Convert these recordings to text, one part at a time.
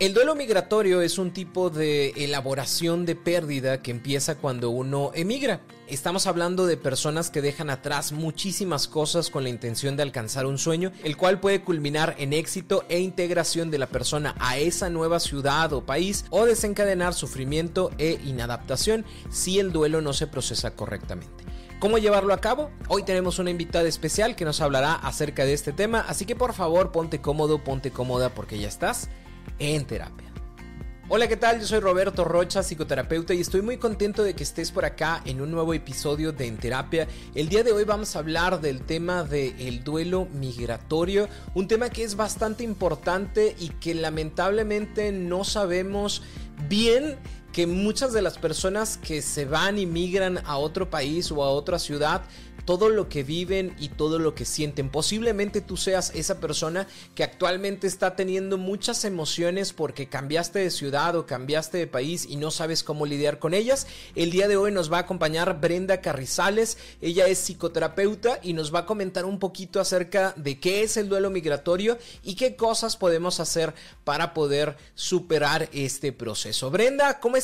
El duelo migratorio es un tipo de elaboración de pérdida que empieza cuando uno emigra. Estamos hablando de personas que dejan atrás muchísimas cosas con la intención de alcanzar un sueño, el cual puede culminar en éxito e integración de la persona a esa nueva ciudad o país o desencadenar sufrimiento e inadaptación si el duelo no se procesa correctamente. ¿Cómo llevarlo a cabo? Hoy tenemos una invitada especial que nos hablará acerca de este tema, así que por favor ponte cómodo, ponte cómoda porque ya estás en terapia. Hola, ¿qué tal? Yo soy Roberto Rocha, psicoterapeuta, y estoy muy contento de que estés por acá en un nuevo episodio de En Terapia. El día de hoy vamos a hablar del tema del duelo migratorio, un tema que es bastante importante y que lamentablemente no sabemos bien que muchas de las personas que se van y migran a otro país o a otra ciudad todo lo que viven y todo lo que sienten. Posiblemente tú seas esa persona que actualmente está teniendo muchas emociones porque cambiaste de ciudad o cambiaste de país y no sabes cómo lidiar con ellas. El día de hoy nos va a acompañar Brenda Carrizales. Ella es psicoterapeuta y nos va a comentar un poquito acerca de qué es el duelo migratorio y qué cosas podemos hacer para poder superar este proceso. Brenda, ¿cómo estás?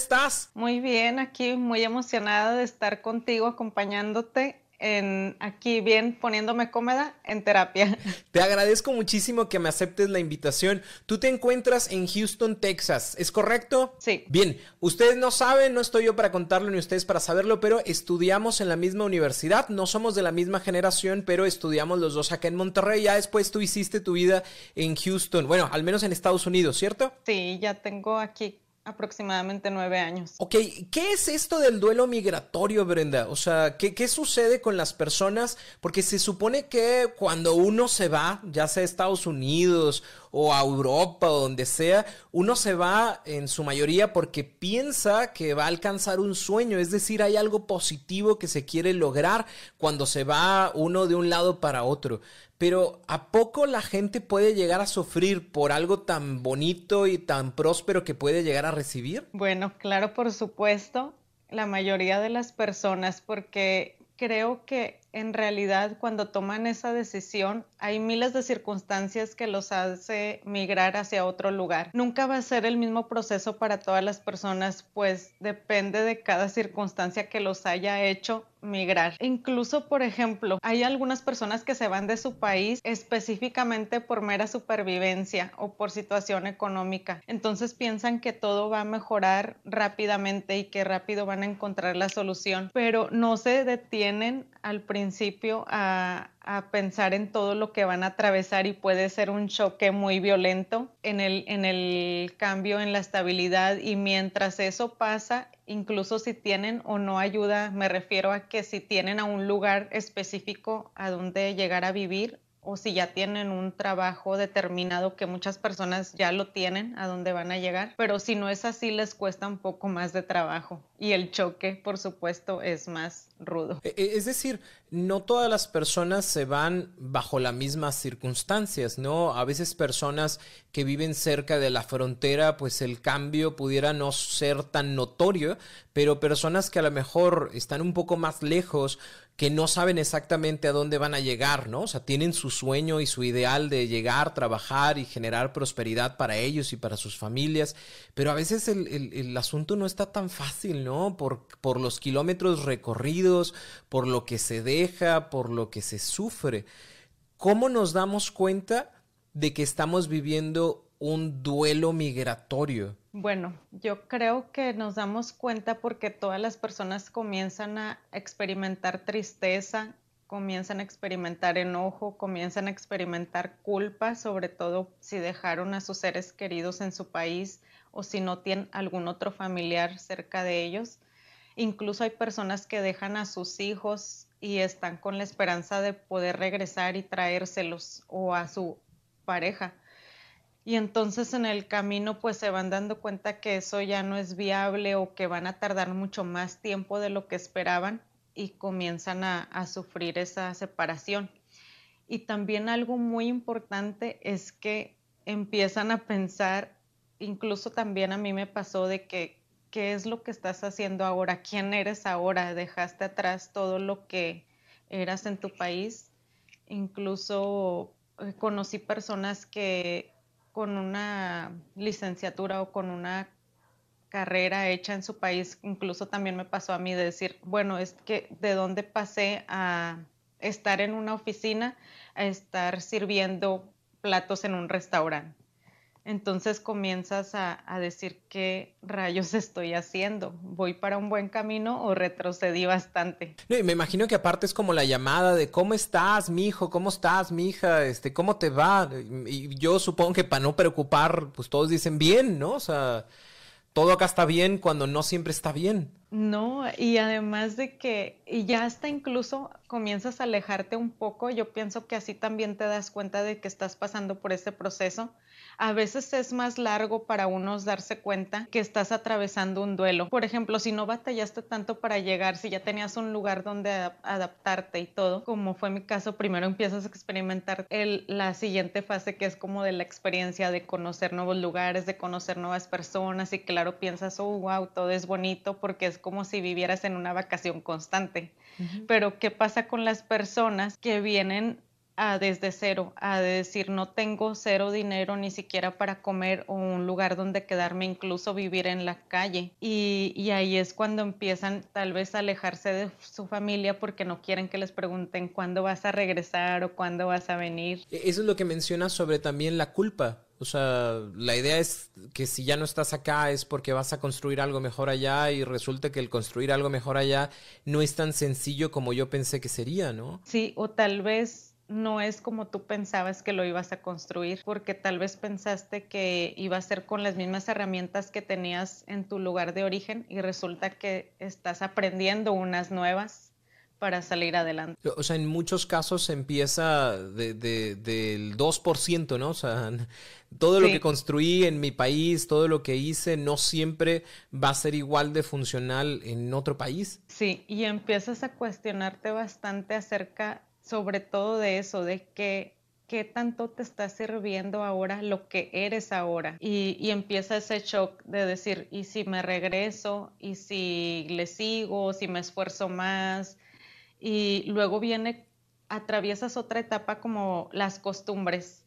Muy bien, aquí muy emocionada de estar contigo acompañándote en aquí bien poniéndome cómoda en terapia. Te agradezco muchísimo que me aceptes la invitación. Tú te encuentras en Houston, Texas, ¿es correcto? Sí. Bien, ustedes no saben, no estoy yo para contarlo ni ustedes para saberlo, pero estudiamos en la misma universidad, no somos de la misma generación, pero estudiamos los dos acá en Monterrey. Ya después tú hiciste tu vida en Houston, bueno, al menos en Estados Unidos, ¿cierto? Sí, ya tengo aquí aproximadamente nueve años. Ok, ¿qué es esto del duelo migratorio, Brenda? O sea, ¿qué, ¿qué, sucede con las personas? Porque se supone que cuando uno se va, ya sea a Estados Unidos o a Europa o donde sea, uno se va en su mayoría porque piensa que va a alcanzar un sueño, es decir, hay algo positivo que se quiere lograr cuando se va uno de un lado para otro. Pero ¿a poco la gente puede llegar a sufrir por algo tan bonito y tan próspero que puede llegar a recibir? Bueno, claro, por supuesto, la mayoría de las personas, porque creo que en realidad cuando toman esa decisión hay miles de circunstancias que los hace migrar hacia otro lugar. Nunca va a ser el mismo proceso para todas las personas, pues depende de cada circunstancia que los haya hecho migrar. Incluso, por ejemplo, hay algunas personas que se van de su país específicamente por mera supervivencia o por situación económica. Entonces piensan que todo va a mejorar rápidamente y que rápido van a encontrar la solución, pero no se detienen al principio a, a pensar en todo lo que van a atravesar y puede ser un choque muy violento en el, en el cambio en la estabilidad y mientras eso pasa, incluso si tienen o no ayuda, me refiero a que si tienen a un lugar específico a donde llegar a vivir o si ya tienen un trabajo determinado que muchas personas ya lo tienen a donde van a llegar, pero si no es así les cuesta un poco más de trabajo y el choque, por supuesto, es más rudo. E, e, es decir, no todas las personas se van bajo las mismas circunstancias, ¿no? A veces personas que viven cerca de la frontera, pues el cambio pudiera no ser tan notorio, pero personas que a lo mejor están un poco más lejos, que no saben exactamente a dónde van a llegar, ¿no? O sea, tienen su sueño y su ideal de llegar, trabajar y generar prosperidad para ellos y para sus familias, pero a veces el, el, asunto no está tan fácil, ¿no? Por, por los kilómetros recorridos, por lo que se deja, por lo que se sufre. ¿Cómo nos damos cuenta de que estamos viviendo un duelo migratorio? Bueno, yo creo que nos damos cuenta porque todas las personas comienzan a experimentar tristeza, comienzan a experimentar enojo, comienzan a experimentar culpa, sobre todo si dejaron a sus seres queridos en su país o si no tienen algún otro familiar cerca de ellos. Incluso hay personas que dejan a sus hijos y están con la esperanza de poder regresar y traérselos o a su pareja. Y entonces en el camino pues se van dando cuenta que eso ya no es viable o que van a tardar mucho más tiempo de lo que esperaban y comienzan a, sufrir esa separación. Y también algo muy importante es que empiezan a pensar, incluso también a mí me pasó de que, ¿qué es lo que estás haciendo ahora? ¿Quién eres ahora? Dejaste atrás todo lo que eras en tu país. Incluso eh, conocí personas que con una licenciatura o con una carrera hecha en su país, incluso también me pasó a mí de decir, bueno, es que de dónde pasé a estar en una oficina a estar sirviendo platos en un restaurante. Entonces comienzas a, decir qué rayos estoy haciendo. ¿Voy para un buen camino o retrocedí bastante? me imagino que aparte es como la llamada de ¿cómo estás, mi hijo? ¿Cómo estás, mi hija? Este, ¿cómo te va? Y yo supongo que para no preocupar, pues todos dicen bien, ¿no? O sea, todo acá está bien cuando no siempre está bien. No, y además de que y ya hasta incluso comienzas a alejarte un poco, yo pienso que así también te das cuenta de que estás pasando por ese proceso a veces es más largo para unos darse cuenta que estás atravesando un duelo. Por ejemplo, si no batallaste tanto para llegar, si ya tenías un lugar donde adaptarte y todo, como fue mi caso, primero empiezas a experimentar el, la siguiente fase que es como de la experiencia de conocer nuevos lugares, de conocer nuevas personas y claro, piensas, oh, wow, todo es bonito porque es como si vivieras en una vacación constante. Pero ¿qué pasa con las personas que vienen a desde cero, a decir no tengo cero dinero ni siquiera para comer o un lugar donde quedarme, incluso vivir en la calle. Y, y, ahí es cuando empiezan tal vez a alejarse de su familia porque no quieren que les pregunten cuándo vas a regresar o cuándo vas a venir. E, eso es lo que mencionas sobre también la culpa. O sea, la idea es que si ya no estás acá es porque vas a construir algo mejor allá y resulta que el construir algo mejor allá no es tan sencillo como yo pensé que sería, ¿no? Sí, o tal vez no es como tú pensabas que lo ibas a construir, porque tal vez pensaste que iba a ser con las mismas herramientas que tenías en tu lugar de origen y resulta que estás aprendiendo unas nuevas para salir adelante. O sea, en muchos casos empieza de, del 2%, ¿no? O sea, todo lo que construí en mi país, todo lo que hice, no siempre va a ser igual de funcional en otro país. Sí, y empiezas a cuestionarte bastante acerca sobre todo de eso, de que qué tanto te está sirviendo ahora lo que eres ahora. Y, empieza ese shock de decir, ¿y si me regreso? ¿Y si le sigo? ¿Si me esfuerzo más? Y luego viene, atraviesas otra etapa como las costumbres.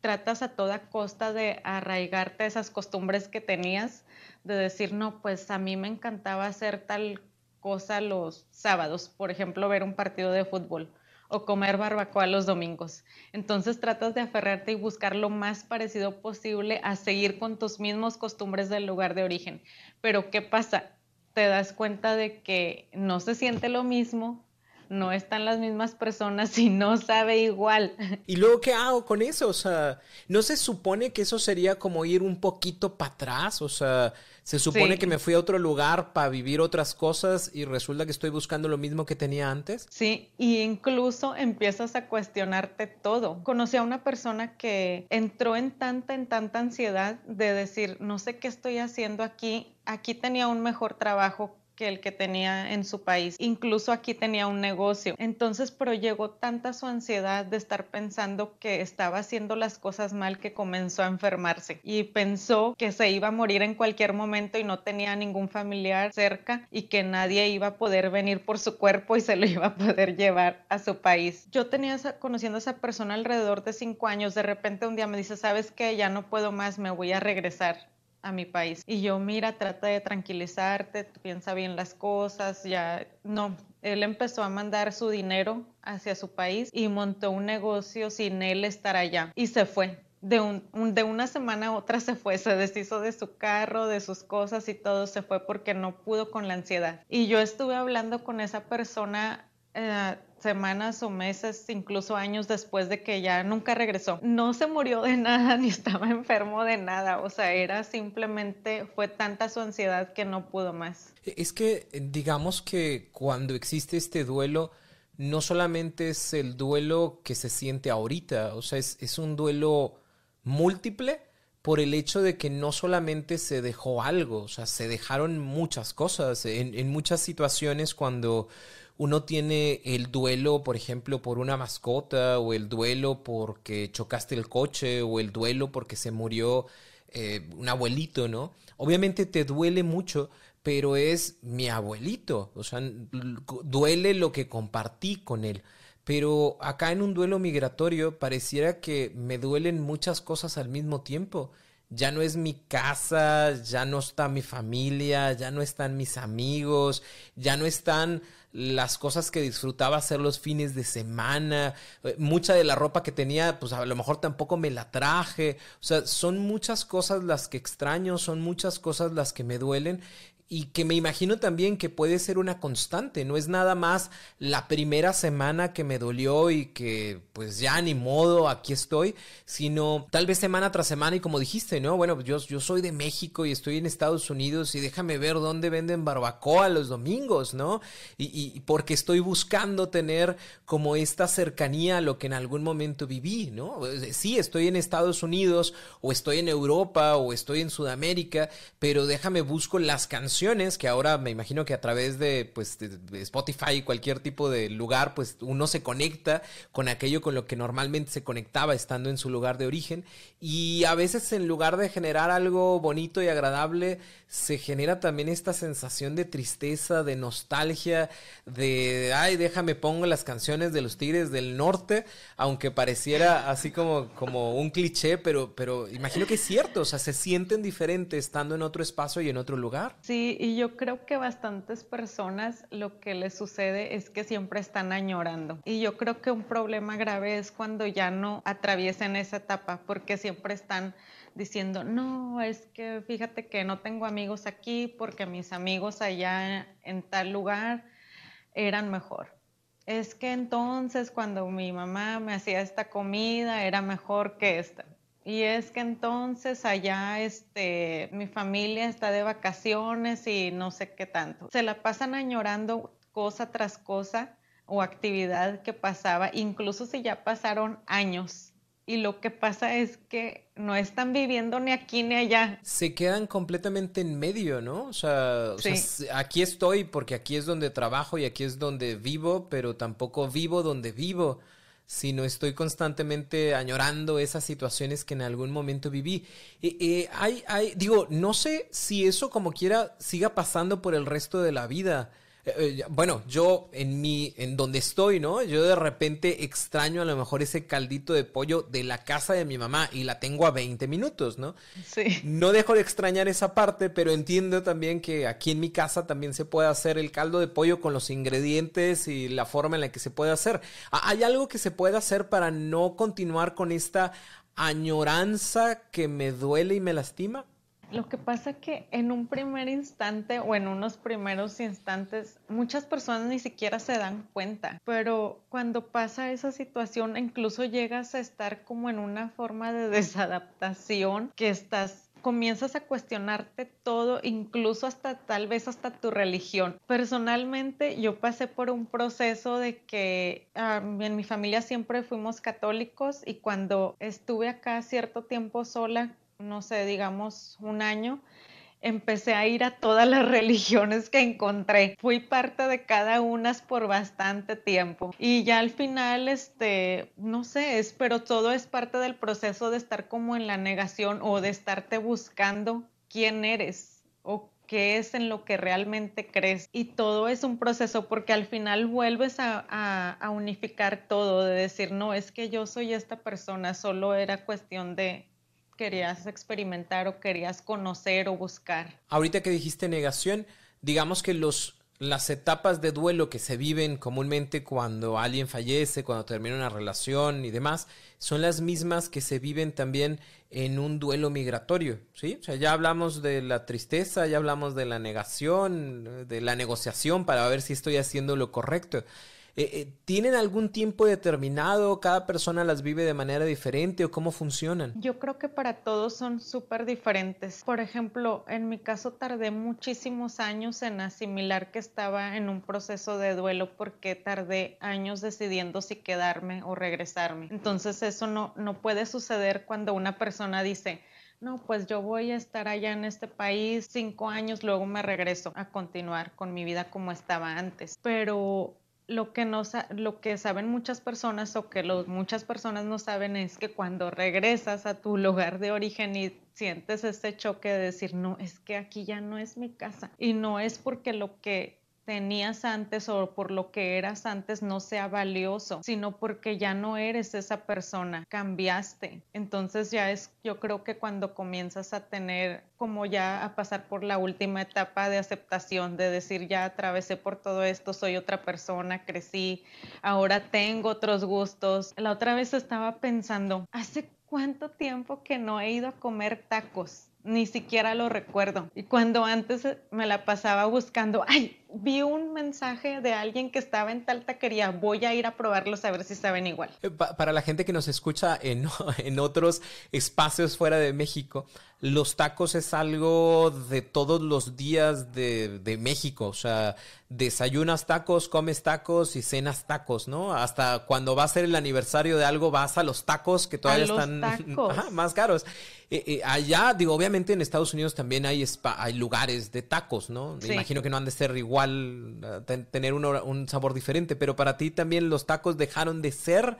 Tratas a toda costa de arraigarte esas costumbres que tenías, de decir, no, pues a mí me encantaba hacer tal cosa los sábados, por ejemplo, ver un partido de fútbol o comer barbacoa los domingos. Entonces tratas de aferrarte y buscar lo más parecido posible a seguir con tus mismos costumbres del lugar de origen. Pero ¿qué pasa? Te das cuenta de que no se siente lo mismo, no están las mismas personas y no sabe igual. ¿Y luego qué hago con eso? O sea, ¿no se supone que eso sería como ir un poquito para atrás? O sea, se supone que me fui a otro lugar para vivir otras cosas y resulta que estoy buscando lo mismo que tenía antes. Sí, y incluso empiezas a cuestionarte todo. Conocí a una persona que entró en tanta, en tanta ansiedad de decir, no sé qué estoy haciendo aquí, aquí tenía un mejor trabajo que el que tenía en su país. Incluso aquí tenía un negocio. Entonces, pero llegó tanta su ansiedad de estar pensando que estaba haciendo las cosas mal que comenzó a enfermarse y pensó que se iba a morir en cualquier momento y no tenía ningún familiar cerca y que nadie iba a poder venir por su cuerpo y se lo iba a poder llevar a su país. Yo tenía conociendo a esa persona alrededor de cinco años. De repente un día me dice, ¿sabes qué? Ya no puedo más, me voy a regresar a mi país. Y yo, mira, trata de tranquilizarte, piensa bien las cosas, ya no. Él empezó a mandar su dinero hacia su país y montó un negocio sin él estar allá y se fue. De, un, de una semana a otra se fue, se deshizo de su carro, de sus cosas y todo se fue porque no pudo con la ansiedad. Y yo estuve hablando con esa persona eh, semanas o meses, incluso años después de que ya nunca regresó. No se murió de nada ni estaba enfermo de nada, o sea, era simplemente, fue tanta su ansiedad que no pudo más. Es que digamos que cuando existe este duelo, no solamente es el duelo que se siente ahorita, o sea, es, es un duelo múltiple por el hecho de que no solamente se dejó algo, o sea, se dejaron muchas cosas. En, en muchas situaciones cuando uno tiene el duelo, por ejemplo, por una mascota, o el duelo porque chocaste el coche, o el duelo porque se murió eh, un abuelito, ¿no? Obviamente te duele mucho, pero es mi abuelito, o sea, duele lo que compartí con él. Pero acá en un duelo migratorio pareciera que me duelen muchas cosas al mismo tiempo. Ya no es mi casa, ya no está mi familia, ya no están mis amigos, ya no están las cosas que disfrutaba hacer los fines de semana, eh, mucha de la ropa que tenía, pues a lo mejor tampoco me la traje, o sea, son muchas cosas las que extraño, son muchas cosas las que me duelen y que me imagino también que puede ser una constante, no es nada más la primera semana que me dolió y que pues ya ni modo, aquí estoy, sino tal vez semana tras semana y como dijiste, ¿no? Bueno, yo, yo soy de México y estoy en Estados Unidos y déjame ver dónde venden barbacoa los domingos, ¿no? Y, y porque estoy buscando tener como esta cercanía a lo que en algún momento viví, ¿no? Sí, estoy en Estados Unidos o estoy en Europa o estoy en Sudamérica, pero déjame busco las canciones que ahora me imagino que a través de, pues, de Spotify y cualquier tipo de lugar, pues uno se conecta con aquello con lo que normalmente se conectaba estando en su lugar de origen. Y a veces en lugar de generar algo bonito y agradable, se genera también esta sensación de tristeza, de nostalgia, de, ay, déjame pongo las canciones de los Tigres del Norte, aunque pareciera así como, como un cliché, pero, pero imagino que es cierto, o sea, se sienten diferentes estando en otro espacio y en otro lugar. Sí, y yo creo que bastantes personas lo que les sucede es que siempre están añorando. Y yo creo que un problema grave es cuando ya no atraviesen esa etapa, porque siempre están diciendo, no, es que fíjate que no tengo amigos aquí porque mis amigos allá en tal lugar eran mejor. Es que entonces cuando mi mamá me hacía esta comida era mejor que esta. Y es que entonces allá este, mi familia está de vacaciones y no sé qué tanto. Se la pasan añorando cosa tras cosa o actividad que pasaba, incluso si ya pasaron años. Y lo que pasa es que no están viviendo ni aquí ni allá. Se quedan completamente en medio, ¿no? O sea, o sea, aquí estoy porque aquí es donde trabajo y aquí es donde vivo, pero tampoco vivo donde vivo sino estoy constantemente añorando esas situaciones que en algún momento viví. Eh, hay, hay, digo, no sé si eso como quiera siga pasando por el resto de la vida. Eh, eh, bueno, yo en mi, en donde estoy, ¿no? Yo de repente extraño a lo mejor ese caldito de pollo de la casa de mi mamá y la tengo a 20 minutos, ¿no? Sí. No dejo de extrañar esa parte, pero entiendo también que aquí en mi casa también se puede hacer el caldo de pollo con los ingredientes y la forma en la que se puede hacer. ¿Hay algo que se puede hacer para no continuar con esta añoranza que me duele y me lastima? Lo que pasa que en un primer instante o en unos primeros instantes muchas personas ni siquiera se dan cuenta, pero cuando pasa esa situación incluso llegas a estar como en una forma de desadaptación que estás comienzas a cuestionarte todo, incluso hasta tal vez hasta tu religión. Personalmente yo pasé por un proceso de que en mi familia siempre fuimos católicos y cuando estuve acá cierto tiempo sola no sé, digamos un año, empecé a ir a todas las religiones que encontré. Fui parte de cada una por bastante tiempo. Y ya al final, este, no sé, es, pero todo es parte del proceso de estar como en la negación o de estarte buscando quién eres o qué es en lo que realmente crees. Y todo es un proceso porque al final vuelves a, a unificar todo, de decir, no, es que yo soy esta persona, solo era cuestión de, querías experimentar o querías conocer o buscar. Ahorita que dijiste negación, digamos que los las etapas de duelo que se viven comúnmente cuando alguien fallece, cuando termina una relación y demás, son las mismas que se viven también en un duelo migratorio, ¿sí? O sea, ya hablamos de la tristeza, ya hablamos de la negación, de la negociación para ver si estoy haciendo lo correcto. Eh, eh, ¿Tienen algún tiempo determinado? ¿Cada persona las vive de manera diferente o cómo funcionan? Yo creo que para todos son súper diferentes. Por ejemplo, en mi caso tardé muchísimos años en asimilar que estaba en un proceso de duelo porque tardé años decidiendo si quedarme o regresarme. Entonces eso no, no puede suceder cuando una persona dice, no, pues yo voy a estar allá en este país cinco años, luego me regreso a continuar con mi vida como estaba antes. Pero lo que, no, lo que saben muchas personas o que muchas personas no saben es que cuando regresas a tu lugar de origen y sientes ese choque de decir, no, es que aquí ya no es mi casa. Y no es porque lo que tenías antes o por lo que eras antes no sea valioso, sino porque ya no eres esa persona, cambiaste. Entonces ya es, yo creo que cuando comienzas a tener como ya a pasar por la última etapa de aceptación, de decir ya atravesé por todo esto, soy otra persona, crecí, ahora tengo otros gustos. La otra vez estaba pensando, ¿hace cuánto tiempo que no he ido a comer tacos? Ni siquiera lo recuerdo. Y cuando antes me la pasaba buscando, ay, vi un mensaje de alguien que estaba en tal taquería, voy a ir a probarlos a ver si saben igual. Eh, para la gente que nos escucha en, en otros espacios fuera de México, los tacos es algo de todos los días de, de, México. O sea, desayunas tacos, comes tacos y cenas tacos, ¿no? Hasta cuando va a ser el aniversario de algo, vas a los tacos que todavía están más caros. Eh, eh, allá, digo, obviamente en Estados Unidos también hay, hay lugares de tacos, ¿no? Me imagino que no han de ser igual tener un sabor diferente, pero para ti también los tacos dejaron de ser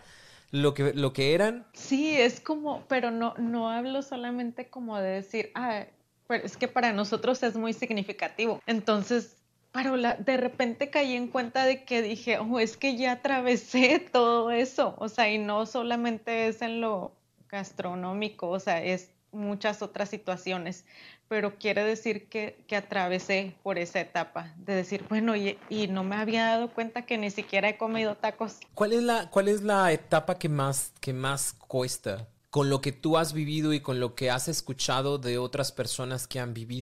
lo que, lo que eran. Sí, es como, pero no, no hablo solamente como de decir, ah, pero es que para nosotros es muy significativo. Entonces, pero la, de repente caí en cuenta de que dije, oh, es que ya atravesé todo eso, o sea, y no solamente es en lo gastronómico, o sea, es muchas otras situaciones pero quiere decir que, que, atravesé por esa etapa de decir, bueno, y, y, no me había dado cuenta que ni siquiera he comido tacos. ¿Cuál es la, cuál es la etapa que más, que más cuesta con lo que tú has vivido y con lo que has escuchado de otras personas que han vivido?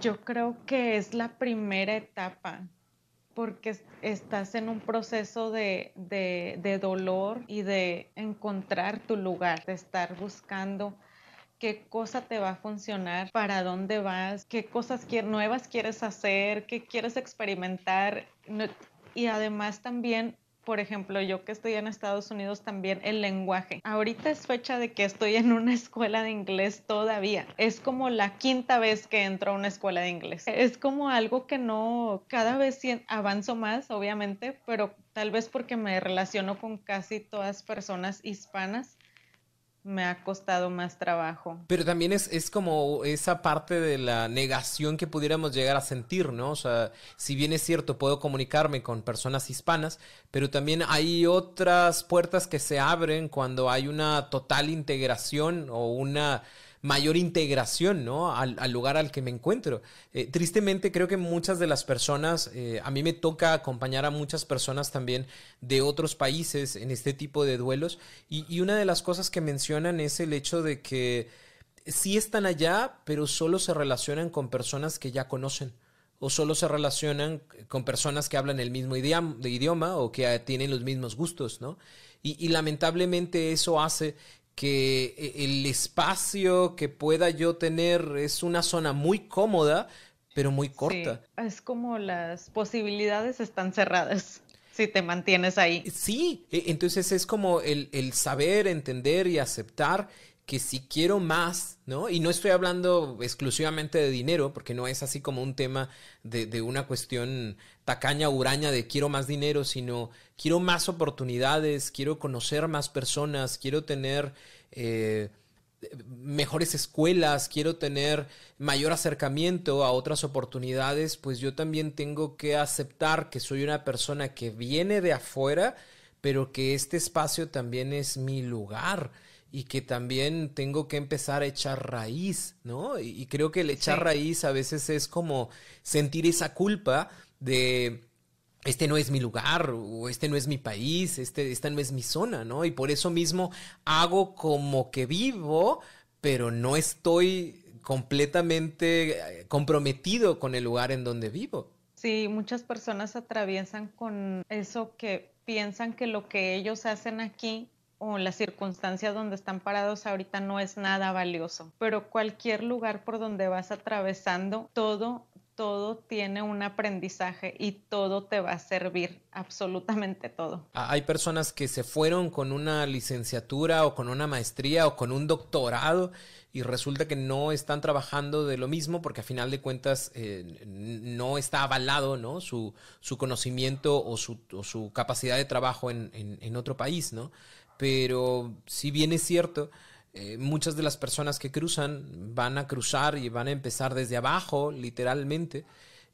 Yo creo que es la primera etapa porque estás en un proceso de, de, dolor y de encontrar tu lugar, de estar buscando qué cosa te va a funcionar, para dónde vas, qué cosas nuevas quieres hacer, qué quieres experimentar. Y además también por ejemplo, yo que estoy en Estados Unidos también, el lenguaje. Ahorita es fecha de que estoy en una escuela de inglés todavía. Es como la quinta vez que entro a una escuela de inglés. Es como algo que no, cada vez avanzo más, obviamente, pero tal vez porque me relaciono con casi todas personas hispanas me ha costado más trabajo. Pero también es, es, como esa parte de la negación que pudiéramos llegar a sentir, ¿no? O sea, si bien es cierto, puedo comunicarme con personas hispanas, pero también hay otras puertas que se abren cuando hay una total integración o una mayor integración ¿no? al, lugar al que me encuentro. Eh, tristemente creo que muchas de las personas, eh, a mí me toca acompañar a muchas personas también de otros países en este tipo de duelos y, una de las cosas que mencionan es el hecho de que sí están allá, pero solo se relacionan con personas que ya conocen o solo se relacionan con personas que hablan el mismo idioma, idioma o que tienen los mismos gustos, ¿no? Y, y, lamentablemente eso hace que eh, el espacio que pueda yo tener es una zona muy cómoda, pero muy corta. es como las posibilidades están cerradas si te mantienes ahí. Sí, e, entonces es como el, el saber, entender y aceptar que si quiero más, ¿no? Y no estoy hablando exclusivamente de dinero, porque no es así como un tema de, una cuestión tacaña, huraña de quiero más dinero, sino quiero más oportunidades, quiero conocer más personas, quiero tener eh, mejores escuelas, quiero tener mayor acercamiento a otras oportunidades, pues yo también tengo que aceptar que soy una persona que viene de afuera, pero que este espacio también es mi lugar y que también tengo que empezar a echar raíz, ¿no? Y, creo que el echar raíz a veces es como sentir esa culpa de este no es mi lugar o este no es mi país, este, esta no es mi zona, ¿no? Y por eso mismo hago como que vivo, pero no estoy completamente eh, comprometido con el lugar en donde vivo. Sí, muchas personas atraviesan con eso que piensan que lo que ellos hacen aquí o la circunstancia donde están parados ahorita no es nada valioso, pero cualquier lugar por donde vas atravesando, todo todo tiene un aprendizaje y todo te va a servir, absolutamente todo. Ah, hay personas que se fueron con una licenciatura o con una maestría o con un doctorado y resulta que no están trabajando de lo mismo porque a final de cuentas eh, no está avalado ¿no? Su, su conocimiento o su, su, capacidad de trabajo en, en, en otro país, ¿no? Pero si bien es cierto, eh, muchas de las personas que cruzan van a cruzar y van a empezar desde abajo, literalmente.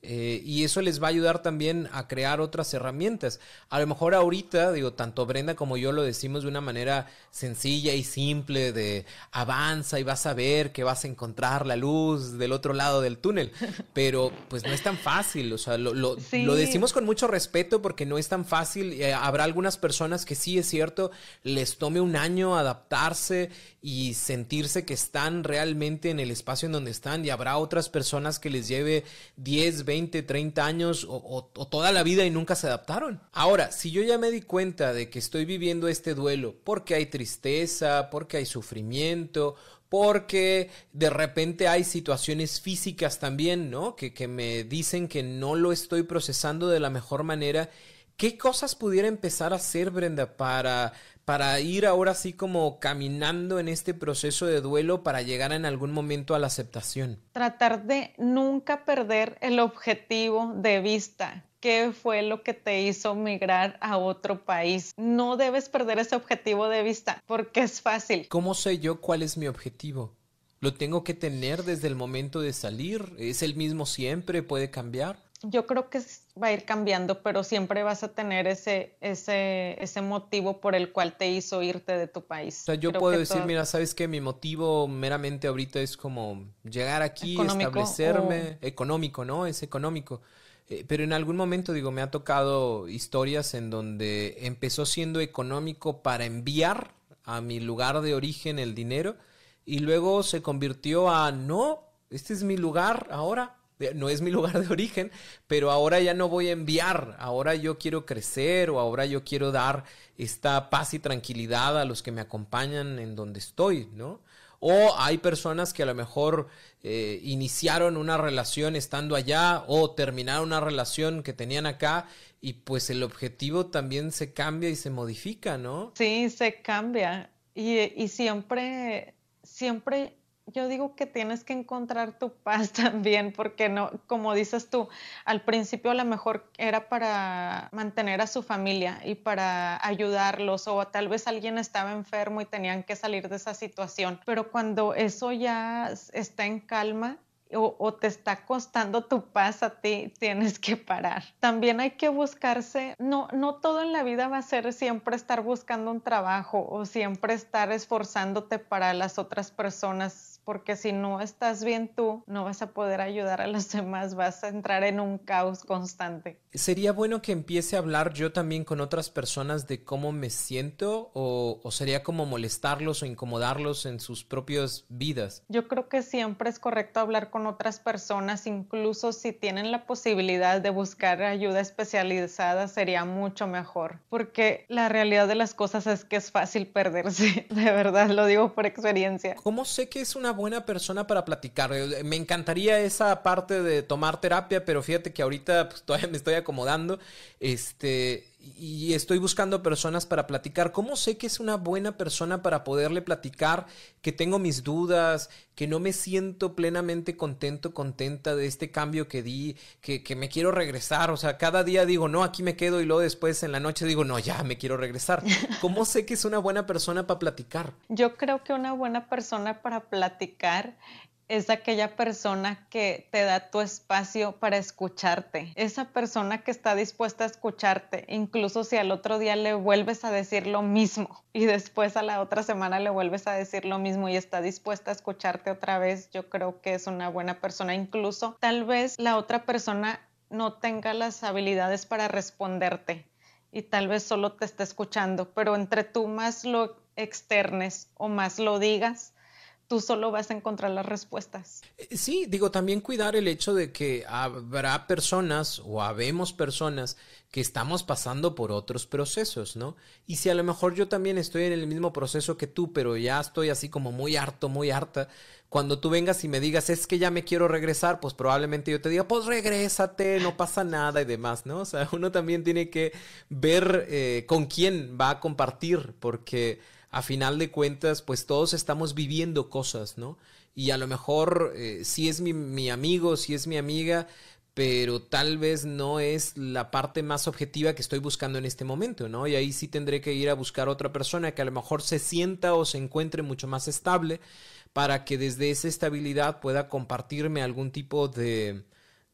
Eh, y eso les va a ayudar también a crear otras herramientas. A lo mejor ahorita, digo, tanto Brenda como yo lo decimos de una manera sencilla y simple de avanza y vas a ver que vas a encontrar la luz del otro lado del túnel. Pero pues no es tan fácil, o sea, lo, lo, decimos con mucho respeto porque no es tan fácil. Eh, habrá algunas personas que sí es cierto, les tome un año adaptarse y sentirse que están realmente en el espacio en donde están y habrá otras personas que les lleve 10, 20 20, 30 años o, toda la vida y nunca se adaptaron. Ahora, si yo ya me di cuenta de que estoy viviendo este duelo porque hay tristeza, porque hay sufrimiento, porque de repente hay situaciones físicas también, ¿no? Que, que me dicen que no lo estoy procesando de la mejor manera. ¿Qué cosas pudiera empezar a hacer, Brenda, para para ir ahora sí como caminando en este proceso de duelo para llegar en algún momento a la aceptación? Tratar de nunca perder el objetivo de vista. ¿Qué fue lo que te hizo migrar a otro país? No debes perder ese objetivo de vista porque es fácil. ¿Cómo sé yo cuál es mi objetivo? ¿Lo tengo que tener desde el momento de salir? ¿Es el mismo siempre? ¿Puede cambiar? Yo creo que va a ir cambiando, pero siempre vas a tener ese, ese, ese motivo por el cual te hizo irte de tu país. O sea, yo puedo decir, mira, sabes que mi motivo meramente ahorita es como llegar aquí, establecerme, económico, ¿no? Es económico. Eh, pero en algún momento, digo, me ha tocado historias en donde empezó siendo económico para enviar a mi lugar de origen el dinero y luego se convirtió a, no, este es mi lugar ahora, no es mi lugar de origen, pero ahora ya no voy a enviar, ahora yo quiero crecer o ahora yo quiero dar esta paz y tranquilidad a los que me acompañan en donde estoy, ¿no? O hay personas que a lo mejor eh, iniciaron una relación estando allá o terminaron una relación que tenían acá y pues el objetivo también se cambia y se modifica, ¿no? Sí, se cambia y, y siempre, siempre yo digo que tienes que encontrar tu paz también, porque no, como dices tú, al principio a lo mejor era para mantener a su familia y para ayudarlos, o tal vez alguien estaba enfermo y tenían que salir de esa situación, pero cuando eso ya está en calma, o, te está costando tu paz a ti, tienes que parar. También hay que buscarse, no, no todo en la vida va a ser siempre estar buscando un trabajo o siempre estar esforzándote para las otras personas porque si no estás bien tú, no vas a poder ayudar a los demás, vas a entrar en un caos constante. ¿Sería bueno que empiece a hablar yo también con otras personas de cómo me siento o, sería como molestarlos o incomodarlos en sus propias vidas? Yo creo que siempre es correcto hablar con otras personas, incluso si tienen la posibilidad de buscar ayuda especializada, sería mucho mejor, porque la realidad de las cosas es que es fácil perderse, de verdad, lo digo por experiencia. ¿Cómo sé que es una buena persona para platicar. Eh, me encantaría esa parte de tomar terapia, pero fíjate que ahorita pues, todavía me estoy acomodando. Este, y estoy buscando personas para platicar. ¿Cómo sé que es una buena persona para poderle platicar que tengo mis dudas, que no me siento plenamente contento, contenta de este cambio que di, que, que me quiero regresar? O sea, cada día digo, no, aquí me quedo y luego después en la noche digo, no, ya me quiero regresar. ¿Cómo sé que es una buena persona para platicar? Yo creo que una buena persona para platicar es aquella persona que te da tu espacio para escucharte. Esa persona que está dispuesta a escucharte, incluso si al otro día le vuelves a decir lo mismo y después a la otra semana le vuelves a decir lo mismo y está dispuesta a escucharte otra vez, yo creo que es una buena persona. Incluso tal vez la otra persona no tenga las habilidades para responderte y tal vez solo te esté escuchando, pero entre tú más lo externes o más lo digas, tú solo vas a encontrar las respuestas. Eh, sí, digo, también cuidar el hecho de que habrá personas o habemos personas que estamos pasando por otros procesos, ¿no? Y si a lo mejor yo también estoy en el mismo proceso que tú, pero ya estoy así como muy harto, muy harta, cuando tú vengas y me digas, es que ya me quiero regresar, pues probablemente yo te diga, pues regrésate, no pasa nada y demás, ¿no? O sea, uno también tiene que ver eh, con quién va a compartir, porque a final de cuentas, pues todos estamos viviendo cosas, ¿no? Y a lo mejor eh, si es mi, mi amigo, si es mi amiga, pero tal vez no es la parte más objetiva que estoy buscando en este momento, ¿no? Y ahí sí tendré que ir a buscar otra persona que a lo mejor se sienta o se encuentre mucho más estable para que desde esa estabilidad pueda compartirme algún tipo de,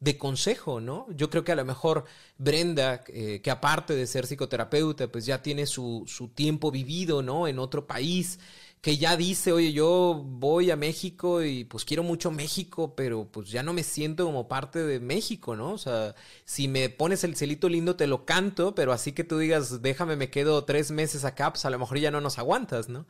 de consejo, ¿no? Yo creo que a lo mejor Brenda, eh, que aparte de ser psicoterapeuta, pues ya tiene su, su, tiempo vivido, ¿no? En otro país, que ya dice, oye, yo voy a México y pues quiero mucho México, pero pues ya no me siento como parte de México, ¿no? O sea, si me pones el celito lindo, te lo canto, pero así que tú digas, déjame, me quedo tres meses acá, pues a lo mejor ya no nos aguantas, ¿no?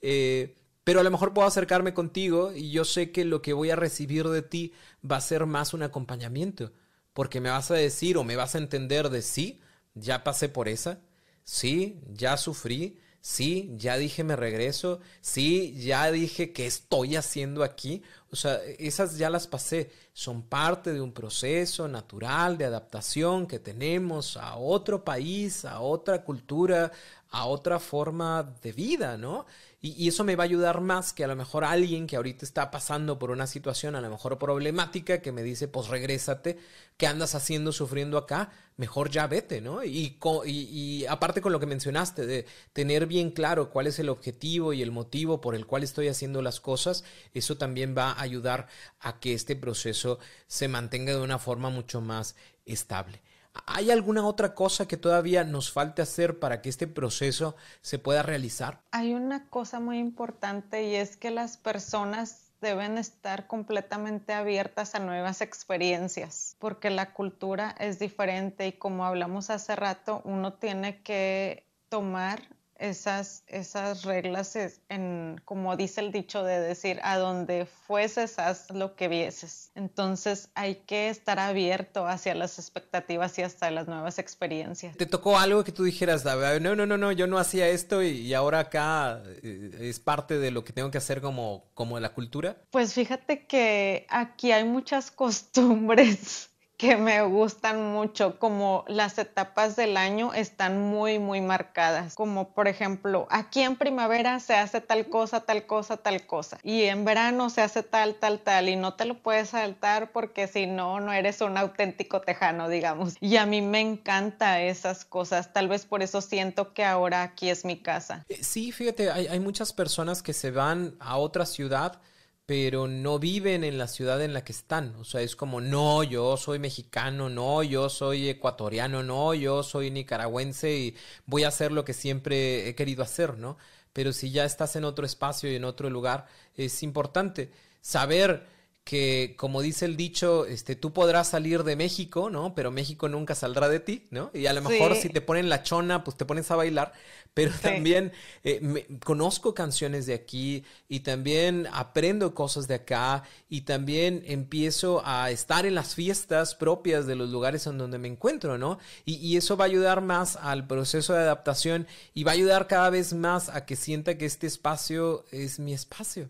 Eh, pero a lo mejor puedo acercarme contigo y yo sé que lo que voy a recibir de ti va a ser más un acompañamiento, porque me vas a decir o me vas a entender de sí, ya pasé por esa, sí, ya sufrí, sí, ya dije me regreso, sí, ya dije qué estoy haciendo aquí, o sea, esas ya las pasé, son parte de un proceso natural de adaptación que tenemos a otro país, a otra cultura, a otra forma de vida, ¿no? Y, eso me va a ayudar más que a lo mejor alguien que ahorita está pasando por una situación a lo mejor problemática que me dice, pues regrésate, ¿qué andas haciendo sufriendo acá? Mejor ya vete, ¿no? Y, y, aparte con lo que mencionaste, de tener bien claro cuál es el objetivo y el motivo por el cual estoy haciendo las cosas, eso también va a ayudar a que este proceso se mantenga de una forma mucho más estable. ¿Hay alguna otra cosa que todavía nos falte hacer para que este proceso se pueda realizar? Hay una cosa muy importante y es que las personas deben estar completamente abiertas a nuevas experiencias, porque la cultura es diferente y como hablamos hace rato, uno tiene que tomar esas, esas reglas en, como dice el dicho de decir, a donde fueses, haz lo que vieses. Entonces hay que estar abierto hacia las expectativas y hasta las nuevas experiencias. ¿Te tocó algo que tú dijeras, no, no, no, no, yo no hacía esto y, ahora acá eh, es parte de lo que tengo que hacer como, como la cultura? Pues fíjate que aquí hay muchas costumbres que me gustan mucho, como las etapas del año están muy, muy marcadas, como por ejemplo, aquí en primavera se hace tal cosa, tal cosa, tal cosa, y en verano se hace tal, tal, tal, y no te lo puedes saltar porque si no, no eres un auténtico tejano, digamos. Y a mí me encanta esas cosas, tal vez por eso siento que ahora aquí es mi casa. Eh, sí, fíjate, hay, hay muchas personas que se van a otra ciudad pero no viven en la ciudad en la que están. O sea, es como, no, yo soy mexicano, no, yo soy ecuatoriano, no, yo soy nicaragüense y voy a hacer lo que siempre he querido hacer, ¿no? Pero si ya estás en otro espacio y en otro lugar, es importante saber que, como dice el dicho, este, tú podrás salir de México, ¿no? Pero México nunca saldrá de ti, ¿no? Y a lo mejor si te ponen la chona, pues te pones a bailar, pero también eh, conozco canciones de aquí y también aprendo cosas de acá y también empiezo a estar en las fiestas propias de los lugares en donde me encuentro, ¿no? Y, y eso va a ayudar más al proceso de adaptación y va a ayudar cada vez más a que sienta que este espacio es mi espacio.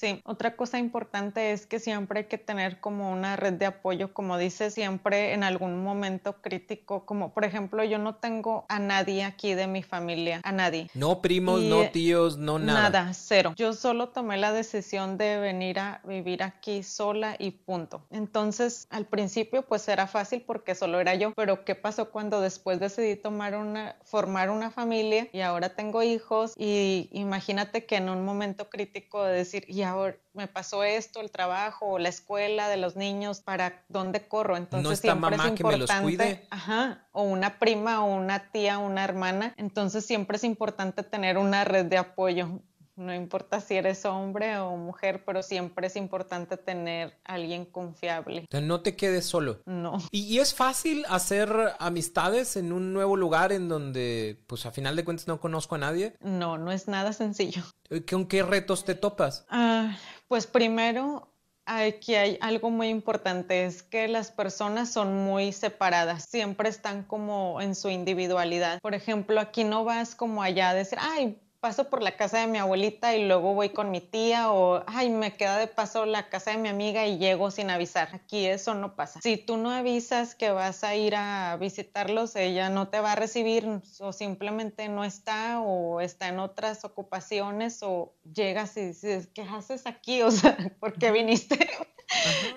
Sí, otra cosa importante es que siempre hay que tener como una red de apoyo, como dice siempre en algún momento crítico, como por ejemplo yo no tengo a nadie aquí de mi familia, a nadie. No primos, no tíos, no nada. Nada, cero. Yo solo tomé la decisión de venir a vivir aquí sola y punto. Entonces, al principio pues era fácil porque solo era yo, pero ¿qué pasó cuando después decidí tomar una, formar una familia y ahora tengo hijos y imagínate que en un momento crítico de decir, y ahora me pasó esto, el trabajo la escuela de los niños, ¿para dónde corro? Entonces no está siempre mamá es que me los importante, cuide. ajá, o una prima o una tía, una hermana, entonces siempre es importante tener una red de apoyo. No importa si eres hombre o mujer, pero siempre es importante tener alguien confiable. O sea, no te quedes solo. No. ¿Y, y es fácil hacer amistades en un nuevo lugar en donde, pues a final de cuentas, no conozco a nadie? No, no es nada sencillo. ¿Con qué retos te topas? Ah, pues primero, aquí hay algo muy importante, es que las personas son muy separadas, siempre están como en su individualidad. Por ejemplo, aquí no vas como allá a decir, ay, paso por la casa de mi abuelita y luego voy con mi tía o, ay, me queda de paso la casa de mi amiga y llego sin avisar. Aquí eso no pasa. Si tú no avisas que vas a ir a visitarlos, ella no te va a recibir o simplemente no está o está en otras ocupaciones o llegas y dices, ¿qué haces aquí? O sea, ¿por qué viniste?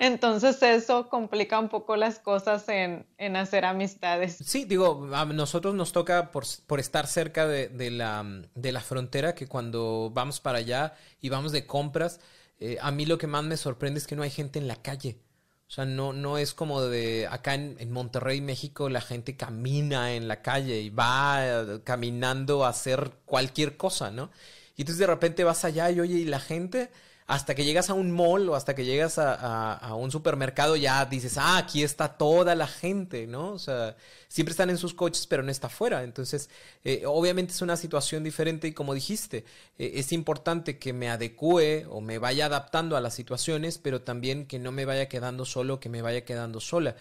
Entonces eso complica un poco las cosas en, en, hacer amistades. Sí, digo, a nosotros nos toca por, por estar cerca de, de, la, de, la, frontera que cuando vamos para allá y vamos de compras, eh, a mí lo que más me sorprende es que no hay gente en la calle. O sea, no, no es como de acá en, en Monterrey, México, la gente camina en la calle y va eh, caminando a hacer cualquier cosa, ¿no? Y entonces de repente vas allá y oye, y la gente hasta que llegas a un mall o hasta que llegas a, a, un supermercado ya dices, ah, aquí está toda la gente, ¿no? O sea, siempre están en sus coches, pero no está afuera. Entonces, eh, obviamente es una situación diferente y como dijiste, eh, es importante que me adecue o me vaya adaptando a las situaciones, pero también que no me vaya quedando solo, que me vaya quedando sola.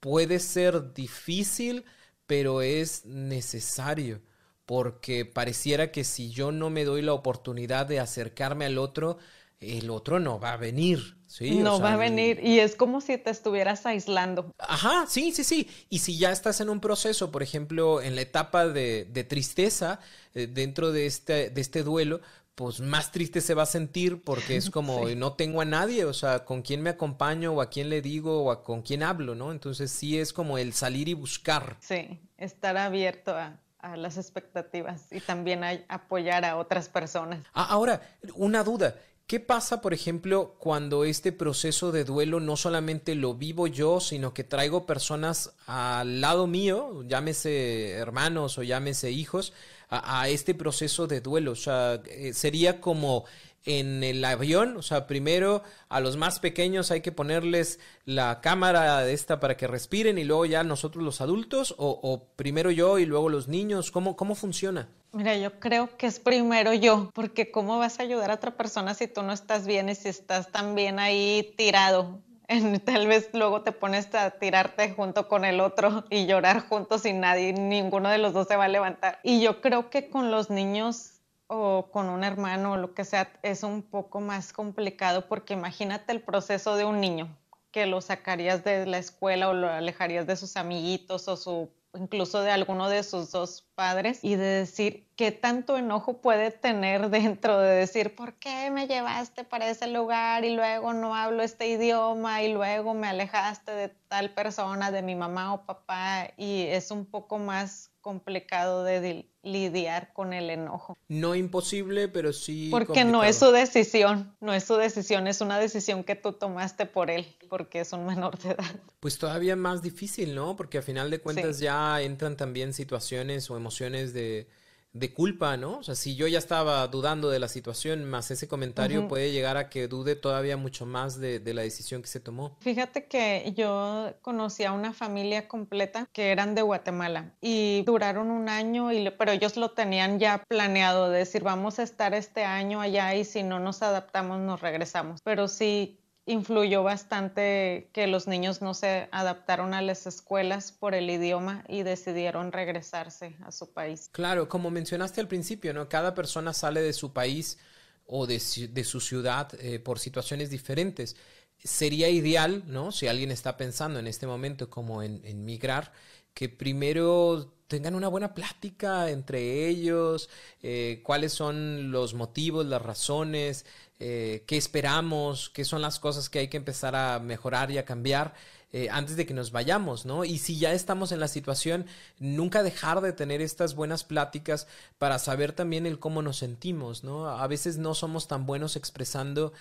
Puede ser difícil, pero es necesario porque pareciera que si yo no me doy la oportunidad de acercarme al otro, el otro no va a venir. ¿sí? No o sea, va a venir y es como si te estuvieras aislando. Ajá, sí, sí, sí. Y si ya estás en un proceso, por ejemplo, en la etapa de, de tristeza, eh, dentro de este, de este duelo, pues más triste se va a sentir porque es como sí. no tengo a nadie, o sea, con quién me acompaño o a quién le digo o a con quién hablo, ¿no? Entonces sí es como el salir y buscar. Sí, estar abierto a, a las expectativas y también a apoyar a otras personas. Ah, ahora, una duda. ¿Qué pasa, por ejemplo, cuando este proceso de duelo no solamente lo vivo yo, sino que traigo personas al lado mío, llámese hermanos o llámese hijos, a, este proceso de duelo? O sea, eh, sería como en el avión, o sea, primero a los más pequeños hay que ponerles la cámara esta para que respiren y luego ya nosotros los adultos, o, o primero yo y luego los niños, ¿cómo, cómo funciona? Mira, yo creo que es primero yo, porque ¿cómo vas a ayudar a otra persona si tú no estás bien y si estás también ahí tirado? Tal vez luego te pones a tirarte junto con el otro y llorar juntos y nadie, ninguno de los dos se va a levantar. Y yo creo que con los niños o con un hermano o lo que sea es un poco más complicado porque imagínate el proceso de un niño que lo sacarías de la escuela o lo alejarías de sus amiguitos o su incluso de alguno de sus dos padres y de decir qué tanto enojo puede tener dentro de decir por qué me llevaste para ese lugar y luego no hablo este idioma y luego me alejaste de tal persona, de mi mamá o papá y es un poco más complicado de lidiar con el enojo. No imposible, pero sí. Porque complicado. no es su decisión, no es su decisión, es una decisión que tú tomaste por él, porque es un menor de edad. Pues todavía más difícil, ¿no? Porque a final de cuentas sí. ya entran también situaciones o emociones de, de culpa, ¿no? O sea, si yo ya estaba dudando de la situación, más ese comentario uh -huh. puede llegar a que dude todavía mucho más de, de, la decisión que se tomó. Fíjate que yo conocí a una familia completa que eran de Guatemala y duraron un año, y, pero ellos lo tenían ya planeado, de decir, vamos a estar este año allá y si no nos adaptamos nos regresamos. Pero sí influyó bastante que los niños no se adaptaron a las escuelas por el idioma y decidieron regresarse a su país. Claro, como mencionaste al principio, ¿no? Cada persona sale de su país o de, su ciudad eh, por situaciones diferentes. Sería ideal, ¿no? Si alguien está pensando en este momento como en, migrar, que primero tengan una buena plática entre ellos, eh, cuáles son los motivos, las razones, eh, qué esperamos, qué son las cosas que hay que empezar a mejorar y a cambiar. Eh, antes de que nos vayamos, ¿no? Y si ya estamos en la situación, nunca dejar de tener estas buenas pláticas para saber también el cómo nos sentimos, ¿no? A veces no somos tan buenos expresando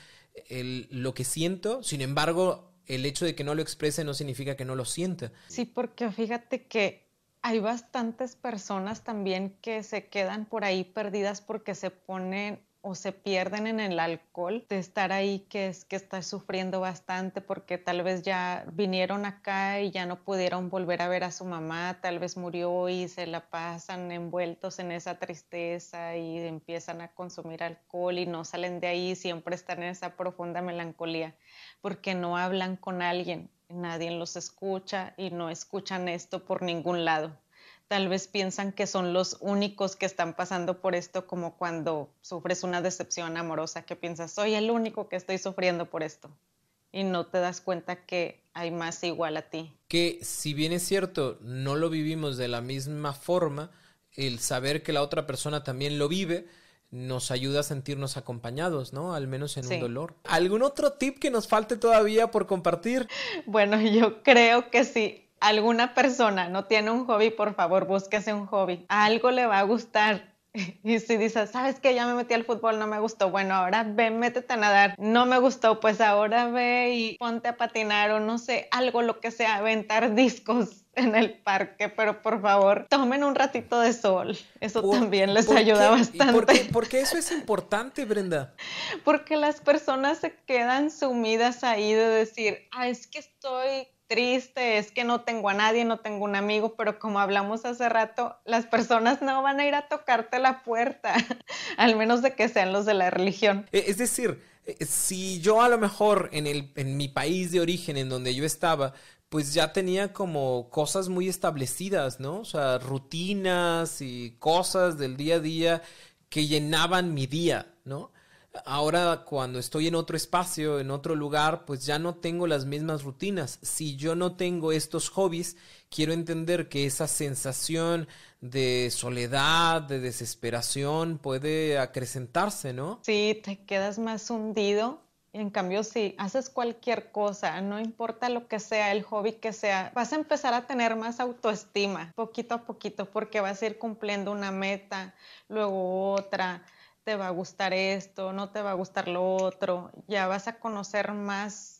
el, lo que siento, sin embargo, el hecho de que no lo exprese no significa que no lo sienta. Sí, porque fíjate que hay bastantes personas también que se quedan por ahí perdidas porque se ponen o se pierden en el alcohol, de estar ahí que es que está sufriendo bastante porque tal vez ya vinieron acá y ya no pudieron volver a ver a su mamá, tal vez murió y se la pasan envueltos en esa tristeza y empiezan a consumir alcohol y no salen de ahí, siempre están en esa profunda melancolía porque no hablan con alguien, nadie los escucha y no escuchan esto por ningún lado tal vez piensan que son los únicos que están pasando por esto, como cuando sufres una decepción amorosa, que piensas, soy el único que estoy sufriendo por esto. Y no te das cuenta que hay más igual a ti. Que si bien es cierto, no lo vivimos de la misma forma, el saber que la otra persona también lo vive, nos ayuda a sentirnos acompañados, ¿no? Al menos en un dolor. ¿Algún otro tip que nos falte todavía por compartir? Bueno, yo creo que sí alguna persona no tiene un hobby, por favor, búsquese un hobby. algo le va a gustar. Y si dices, ¿sabes que Ya me metí al fútbol, no me gustó. Bueno, ahora ve, métete a nadar. No me gustó, pues ahora ve y ponte a patinar o no sé, algo, lo que sea, aventar discos en el parque, pero por favor, tomen un ratito de sol. Eso también les ayuda bastante. ¿Por qué, eso es importante, Brenda? Porque las personas se quedan sumidas ahí de decir, ah, es que estoy triste, es que no tengo a nadie, no tengo un amigo, pero como hablamos hace rato, las personas no van a ir a tocarte la puerta, al menos de que sean los de la religión. E, es decir, e, si yo a lo mejor en, el, en mi país de origen, en donde yo estaba, pues ya tenía como cosas muy establecidas, ¿no? O sea, rutinas y cosas del día a día que llenaban mi día, ¿no? Ahora cuando estoy en otro espacio, en otro lugar, pues ya no tengo las mismas rutinas. Si yo no tengo estos hobbies, quiero entender que esa sensación de soledad, de desesperación puede acrecentarse, ¿no? Sí, te quedas más hundido. En cambio, si haces cualquier cosa, no importa lo que sea, el hobby que sea, vas a empezar a tener más autoestima, poquito a poquito, porque vas a ir cumpliendo una meta, luego otra te va a gustar esto, no te va a gustar lo otro, ya vas a conocer más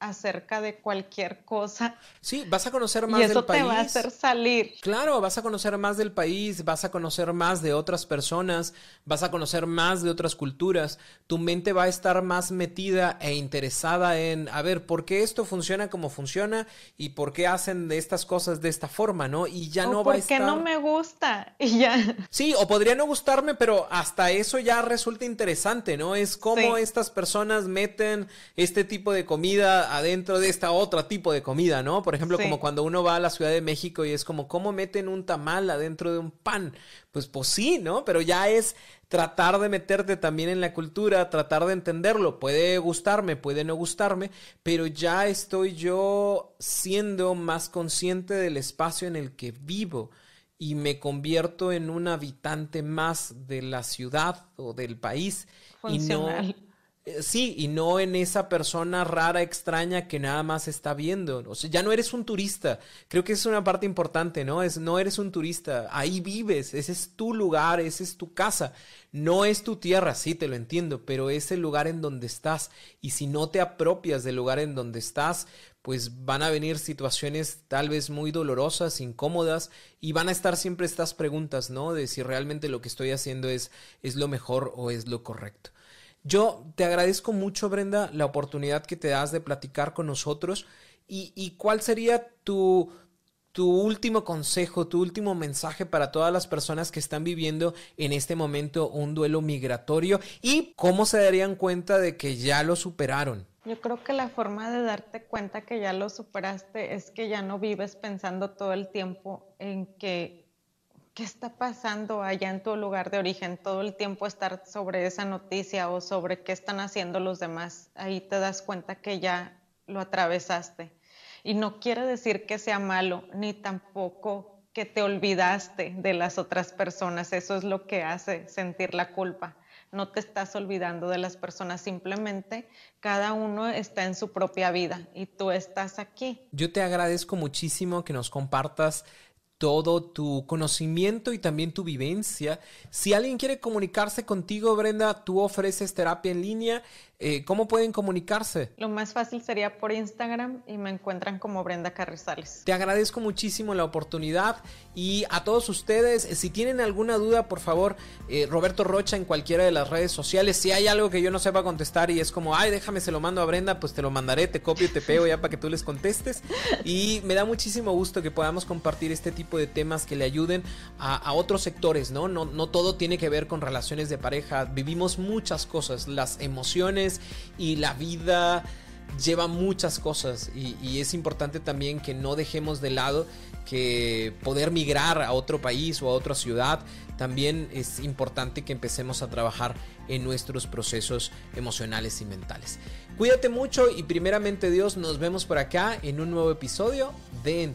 acerca de cualquier cosa. Sí, vas a conocer más del país. Y eso te va a hacer salir. Claro, vas a conocer más del país, vas a conocer más de otras personas, vas a conocer más de otras culturas. Tu mente va a estar más metida e interesada en, a ver, ¿por qué esto funciona como funciona y por qué hacen de estas cosas de esta forma, ¿no? Y ya no va a estar... no me gusta y ya. Sí, o podría no gustarme, pero hasta eso ya resulta interesante, ¿no? Es cómo estas personas meten este tipo de comida adentro de esta otra tipo de comida, ¿no? Por ejemplo, como cuando uno va a la Ciudad de México y es como, ¿cómo meten un tamal adentro de un pan? Pues, pues sí, ¿no? Pero ya es tratar de meterte también en la cultura, tratar de entenderlo. Puede gustarme, puede no gustarme, pero ya estoy yo siendo más consciente del espacio en el que vivo y me convierto en un habitante más de la ciudad o del país y no sí, y no en esa persona rara, extraña que nada más está viendo. O sea, ya no eres un turista. Creo que es una parte importante, ¿no? Es, no eres un turista. Ahí vives. Ese es tu lugar, esa es tu casa. No es tu tierra, sí, te lo entiendo, pero es el lugar en donde estás. Y si no te apropias del lugar en donde estás, pues van a venir situaciones tal vez muy dolorosas, incómodas, y van a estar siempre estas preguntas, ¿no? De si realmente lo que estoy haciendo es, es lo mejor o es lo correcto. Yo te agradezco mucho, Brenda, la oportunidad que te das de platicar con nosotros. ¿Y, cuál sería tu, tu último consejo, tu último mensaje para todas las personas que están viviendo en este momento un duelo migratorio y cómo se darían cuenta de que ya lo superaron? Yo creo que la forma de darte cuenta que ya lo superaste es que ya no vives pensando todo el tiempo en que ¿qué está pasando allá en tu lugar de origen? Todo el tiempo estar sobre esa noticia o sobre qué están haciendo los demás. Ahí te das cuenta que ya lo atravesaste. Y no quiere decir que sea malo, ni tampoco que te olvidaste de las otras personas. Eso es lo que hace sentir la culpa. No te estás olvidando de las personas, simplemente cada uno está en su propia vida y tú estás aquí. Yo te agradezco muchísimo que nos compartas todo tu conocimiento y también tu vivencia. Si alguien quiere comunicarse contigo, Brenda, tú ofreces terapia en línea. Eh, ¿Cómo pueden comunicarse? Lo más fácil sería por Instagram y me encuentran como Brenda Carrizales. Te agradezco muchísimo la oportunidad y a todos ustedes, si tienen alguna duda, por favor, eh, Roberto Rocha en cualquiera de las redes sociales. Si hay algo que yo no sepa contestar y es como, ay, déjame, se lo mando a Brenda, pues te lo mandaré, te copio te pego ya para que tú les contestes. Y me da muchísimo gusto que podamos compartir este tipo de temas que le ayuden a, otros sectores, ¿no? ¿no? No todo tiene que ver con relaciones de pareja. Vivimos muchas cosas, las emociones y la vida lleva muchas cosas y, es importante también que no dejemos de lado que poder migrar a otro país o a otra ciudad también es importante que empecemos a trabajar en nuestros procesos emocionales y mentales. Cuídate mucho y primeramente Dios nos vemos por acá en un nuevo episodio de En